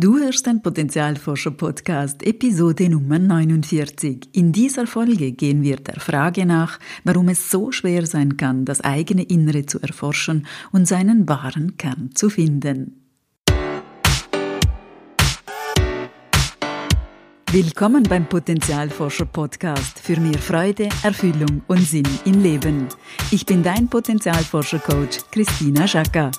Du hörst den Potenzialforscher Podcast, Episode Nummer 49. In dieser Folge gehen wir der Frage nach, warum es so schwer sein kann, das eigene Innere zu erforschen und seinen wahren Kern zu finden. Willkommen beim Potenzialforscher Podcast für mehr Freude, Erfüllung und Sinn im Leben. Ich bin dein Potenzialforscher Coach Christina Schacker.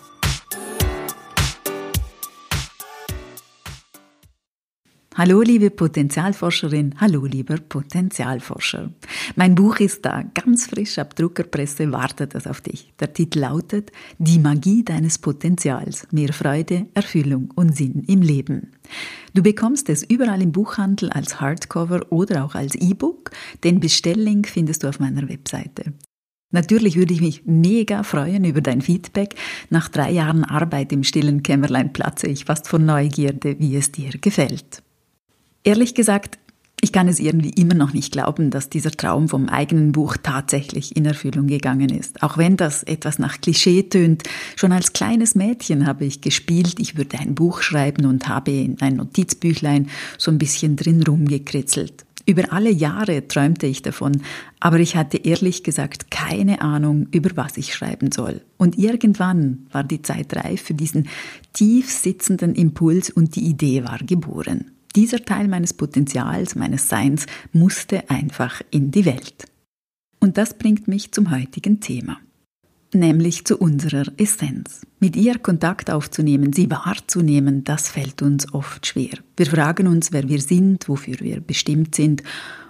Hallo liebe Potenzialforscherin, hallo lieber Potenzialforscher. Mein Buch ist da, ganz frisch ab Druckerpresse, wartet es auf dich. Der Titel lautet Die Magie deines Potenzials, mehr Freude, Erfüllung und Sinn im Leben. Du bekommst es überall im Buchhandel als Hardcover oder auch als E-Book. Den Bestelllink findest du auf meiner Webseite. Natürlich würde ich mich mega freuen über dein Feedback. Nach drei Jahren Arbeit im stillen Kämmerlein platze ich fast vor Neugierde, wie es dir gefällt. Ehrlich gesagt, ich kann es irgendwie immer noch nicht glauben, dass dieser Traum vom eigenen Buch tatsächlich in Erfüllung gegangen ist. Auch wenn das etwas nach Klischee tönt. Schon als kleines Mädchen habe ich gespielt, ich würde ein Buch schreiben und habe in ein Notizbüchlein so ein bisschen drin rumgekritzelt. Über alle Jahre träumte ich davon, aber ich hatte ehrlich gesagt keine Ahnung, über was ich schreiben soll. Und irgendwann war die Zeit reif für diesen tief sitzenden Impuls und die Idee war geboren. Dieser Teil meines Potenzials, meines Seins musste einfach in die Welt. Und das bringt mich zum heutigen Thema, nämlich zu unserer Essenz. Mit ihr Kontakt aufzunehmen, sie wahrzunehmen, das fällt uns oft schwer. Wir fragen uns, wer wir sind, wofür wir bestimmt sind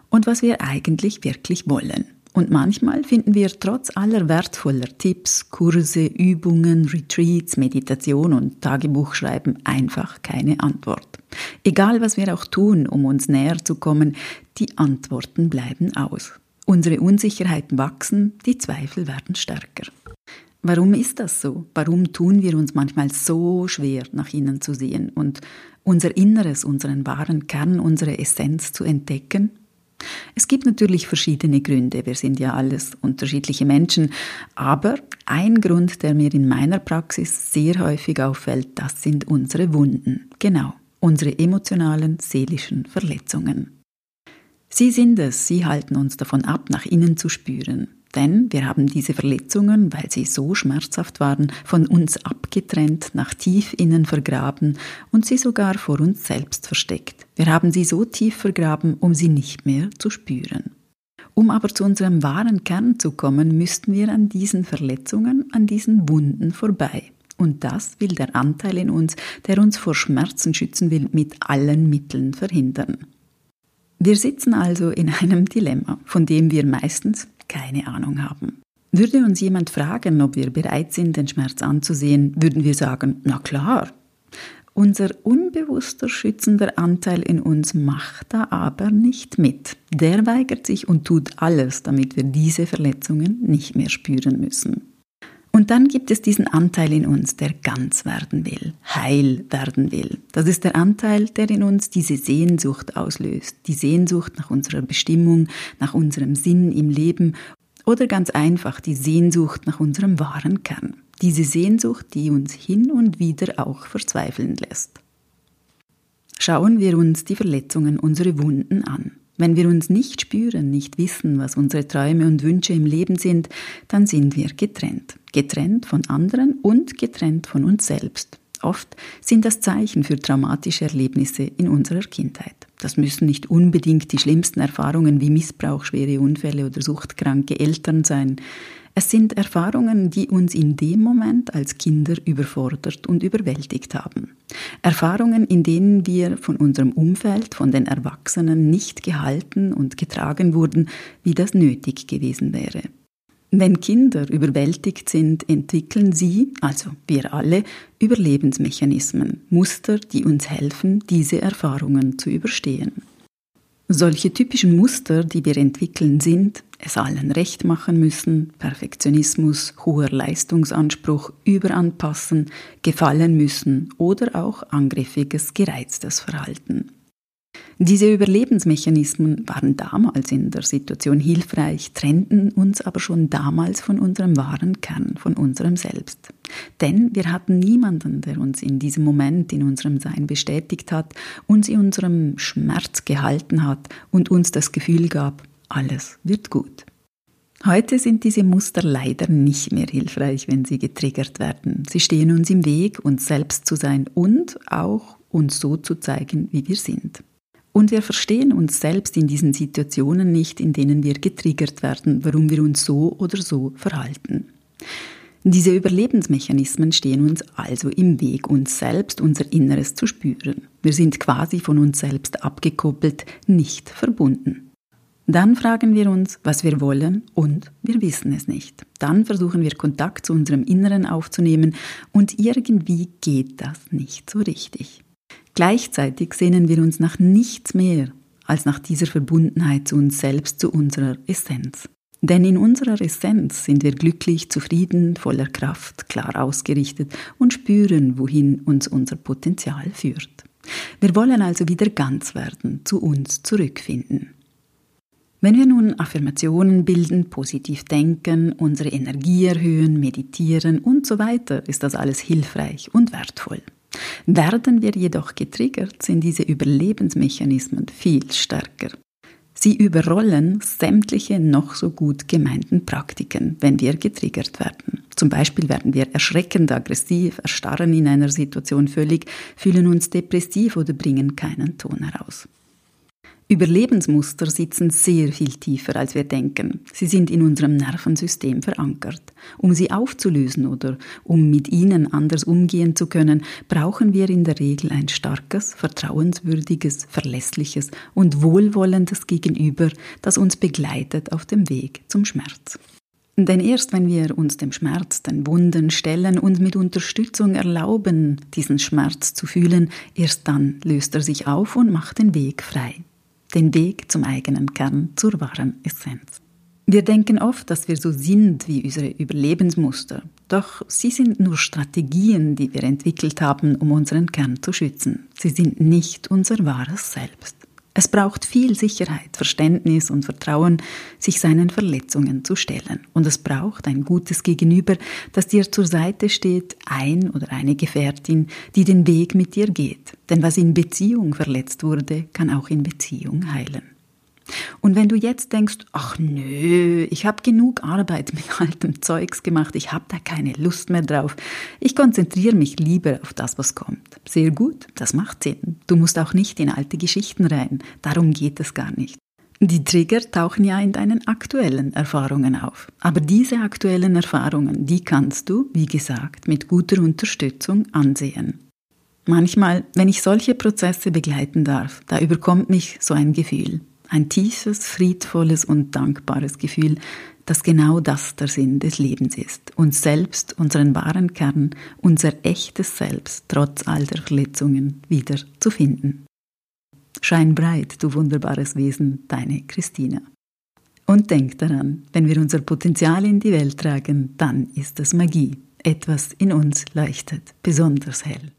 und was wir eigentlich wirklich wollen. Und manchmal finden wir trotz aller wertvoller Tipps, Kurse, Übungen, Retreats, Meditation und Tagebuchschreiben einfach keine Antwort. Egal was wir auch tun, um uns näher zu kommen, die Antworten bleiben aus. Unsere Unsicherheiten wachsen, die Zweifel werden stärker. Warum ist das so? Warum tun wir uns manchmal so schwer, nach innen zu sehen und unser Inneres, unseren wahren Kern, unsere Essenz zu entdecken? Es gibt natürlich verschiedene Gründe, wir sind ja alles unterschiedliche Menschen, aber ein Grund, der mir in meiner Praxis sehr häufig auffällt, das sind unsere Wunden. Genau, unsere emotionalen, seelischen Verletzungen. Sie sind es, sie halten uns davon ab, nach innen zu spüren. Denn wir haben diese Verletzungen, weil sie so schmerzhaft waren, von uns abgetrennt, nach tief innen vergraben und sie sogar vor uns selbst versteckt. Wir haben sie so tief vergraben, um sie nicht mehr zu spüren. Um aber zu unserem wahren Kern zu kommen, müssten wir an diesen Verletzungen, an diesen Wunden vorbei. Und das will der Anteil in uns, der uns vor Schmerzen schützen will, mit allen Mitteln verhindern. Wir sitzen also in einem Dilemma, von dem wir meistens keine Ahnung haben. Würde uns jemand fragen, ob wir bereit sind, den Schmerz anzusehen, würden wir sagen, na klar. Unser unbewusster schützender Anteil in uns macht da aber nicht mit. Der weigert sich und tut alles, damit wir diese Verletzungen nicht mehr spüren müssen. Und dann gibt es diesen Anteil in uns, der ganz werden will, heil werden will. Das ist der Anteil, der in uns diese Sehnsucht auslöst, die Sehnsucht nach unserer Bestimmung, nach unserem Sinn im Leben oder ganz einfach die Sehnsucht nach unserem wahren Kern. Diese Sehnsucht, die uns hin und wieder auch verzweifeln lässt. Schauen wir uns die Verletzungen, unsere Wunden an. Wenn wir uns nicht spüren, nicht wissen, was unsere Träume und Wünsche im Leben sind, dann sind wir getrennt. Getrennt von anderen und getrennt von uns selbst. Oft sind das Zeichen für traumatische Erlebnisse in unserer Kindheit. Das müssen nicht unbedingt die schlimmsten Erfahrungen wie Missbrauch, schwere Unfälle oder suchtkranke Eltern sein. Es sind Erfahrungen, die uns in dem Moment als Kinder überfordert und überwältigt haben. Erfahrungen, in denen wir von unserem Umfeld, von den Erwachsenen nicht gehalten und getragen wurden, wie das nötig gewesen wäre. Wenn Kinder überwältigt sind, entwickeln sie, also wir alle, Überlebensmechanismen, Muster, die uns helfen, diese Erfahrungen zu überstehen. Solche typischen Muster, die wir entwickeln, sind es allen recht machen müssen, Perfektionismus, hoher Leistungsanspruch, Überanpassen, gefallen müssen oder auch angriffiges, gereiztes Verhalten. Diese Überlebensmechanismen waren damals in der Situation hilfreich, trennten uns aber schon damals von unserem wahren Kern, von unserem Selbst. Denn wir hatten niemanden, der uns in diesem Moment in unserem Sein bestätigt hat, uns in unserem Schmerz gehalten hat und uns das Gefühl gab, alles wird gut. Heute sind diese Muster leider nicht mehr hilfreich, wenn sie getriggert werden. Sie stehen uns im Weg, uns selbst zu sein und auch uns so zu zeigen, wie wir sind. Und wir verstehen uns selbst in diesen Situationen nicht, in denen wir getriggert werden, warum wir uns so oder so verhalten. Diese Überlebensmechanismen stehen uns also im Weg, uns selbst, unser Inneres zu spüren. Wir sind quasi von uns selbst abgekoppelt, nicht verbunden. Dann fragen wir uns, was wir wollen und wir wissen es nicht. Dann versuchen wir Kontakt zu unserem Inneren aufzunehmen und irgendwie geht das nicht so richtig. Gleichzeitig sehnen wir uns nach nichts mehr als nach dieser Verbundenheit zu uns selbst, zu unserer Essenz. Denn in unserer Essenz sind wir glücklich, zufrieden, voller Kraft, klar ausgerichtet und spüren, wohin uns unser Potenzial führt. Wir wollen also wieder ganz werden, zu uns zurückfinden. Wenn wir nun Affirmationen bilden, positiv denken, unsere Energie erhöhen, meditieren und so weiter, ist das alles hilfreich und wertvoll. Werden wir jedoch getriggert, sind diese Überlebensmechanismen viel stärker. Sie überrollen sämtliche noch so gut gemeinten Praktiken, wenn wir getriggert werden. Zum Beispiel werden wir erschreckend aggressiv, erstarren in einer Situation völlig, fühlen uns depressiv oder bringen keinen Ton heraus. Überlebensmuster sitzen sehr viel tiefer, als wir denken. Sie sind in unserem Nervensystem verankert. Um sie aufzulösen oder um mit ihnen anders umgehen zu können, brauchen wir in der Regel ein starkes, vertrauenswürdiges, verlässliches und wohlwollendes Gegenüber, das uns begleitet auf dem Weg zum Schmerz. Denn erst wenn wir uns dem Schmerz, den Wunden stellen und mit Unterstützung erlauben, diesen Schmerz zu fühlen, erst dann löst er sich auf und macht den Weg frei den Weg zum eigenen Kern, zur wahren Essenz. Wir denken oft, dass wir so sind wie unsere Überlebensmuster, doch sie sind nur Strategien, die wir entwickelt haben, um unseren Kern zu schützen. Sie sind nicht unser wahres Selbst. Es braucht viel Sicherheit, Verständnis und Vertrauen, sich seinen Verletzungen zu stellen. Und es braucht ein gutes Gegenüber, das dir zur Seite steht, ein oder eine Gefährtin, die den Weg mit dir geht. Denn was in Beziehung verletzt wurde, kann auch in Beziehung heilen. Und wenn du jetzt denkst, ach nö, ich habe genug Arbeit mit altem Zeugs gemacht, ich habe da keine Lust mehr drauf, ich konzentriere mich lieber auf das, was kommt. Sehr gut, das macht Sinn. Du musst auch nicht in alte Geschichten rein, darum geht es gar nicht. Die Trigger tauchen ja in deinen aktuellen Erfahrungen auf. Aber diese aktuellen Erfahrungen, die kannst du, wie gesagt, mit guter Unterstützung ansehen. Manchmal, wenn ich solche Prozesse begleiten darf, da überkommt mich so ein Gefühl. Ein tiefes, friedvolles und dankbares Gefühl, dass genau das der Sinn des Lebens ist, uns selbst, unseren wahren Kern, unser echtes Selbst trotz all der Verletzungen wieder zu finden. Schein breit, du wunderbares Wesen, deine Christina. Und denk daran, wenn wir unser Potenzial in die Welt tragen, dann ist es Magie. Etwas in uns leuchtet besonders hell.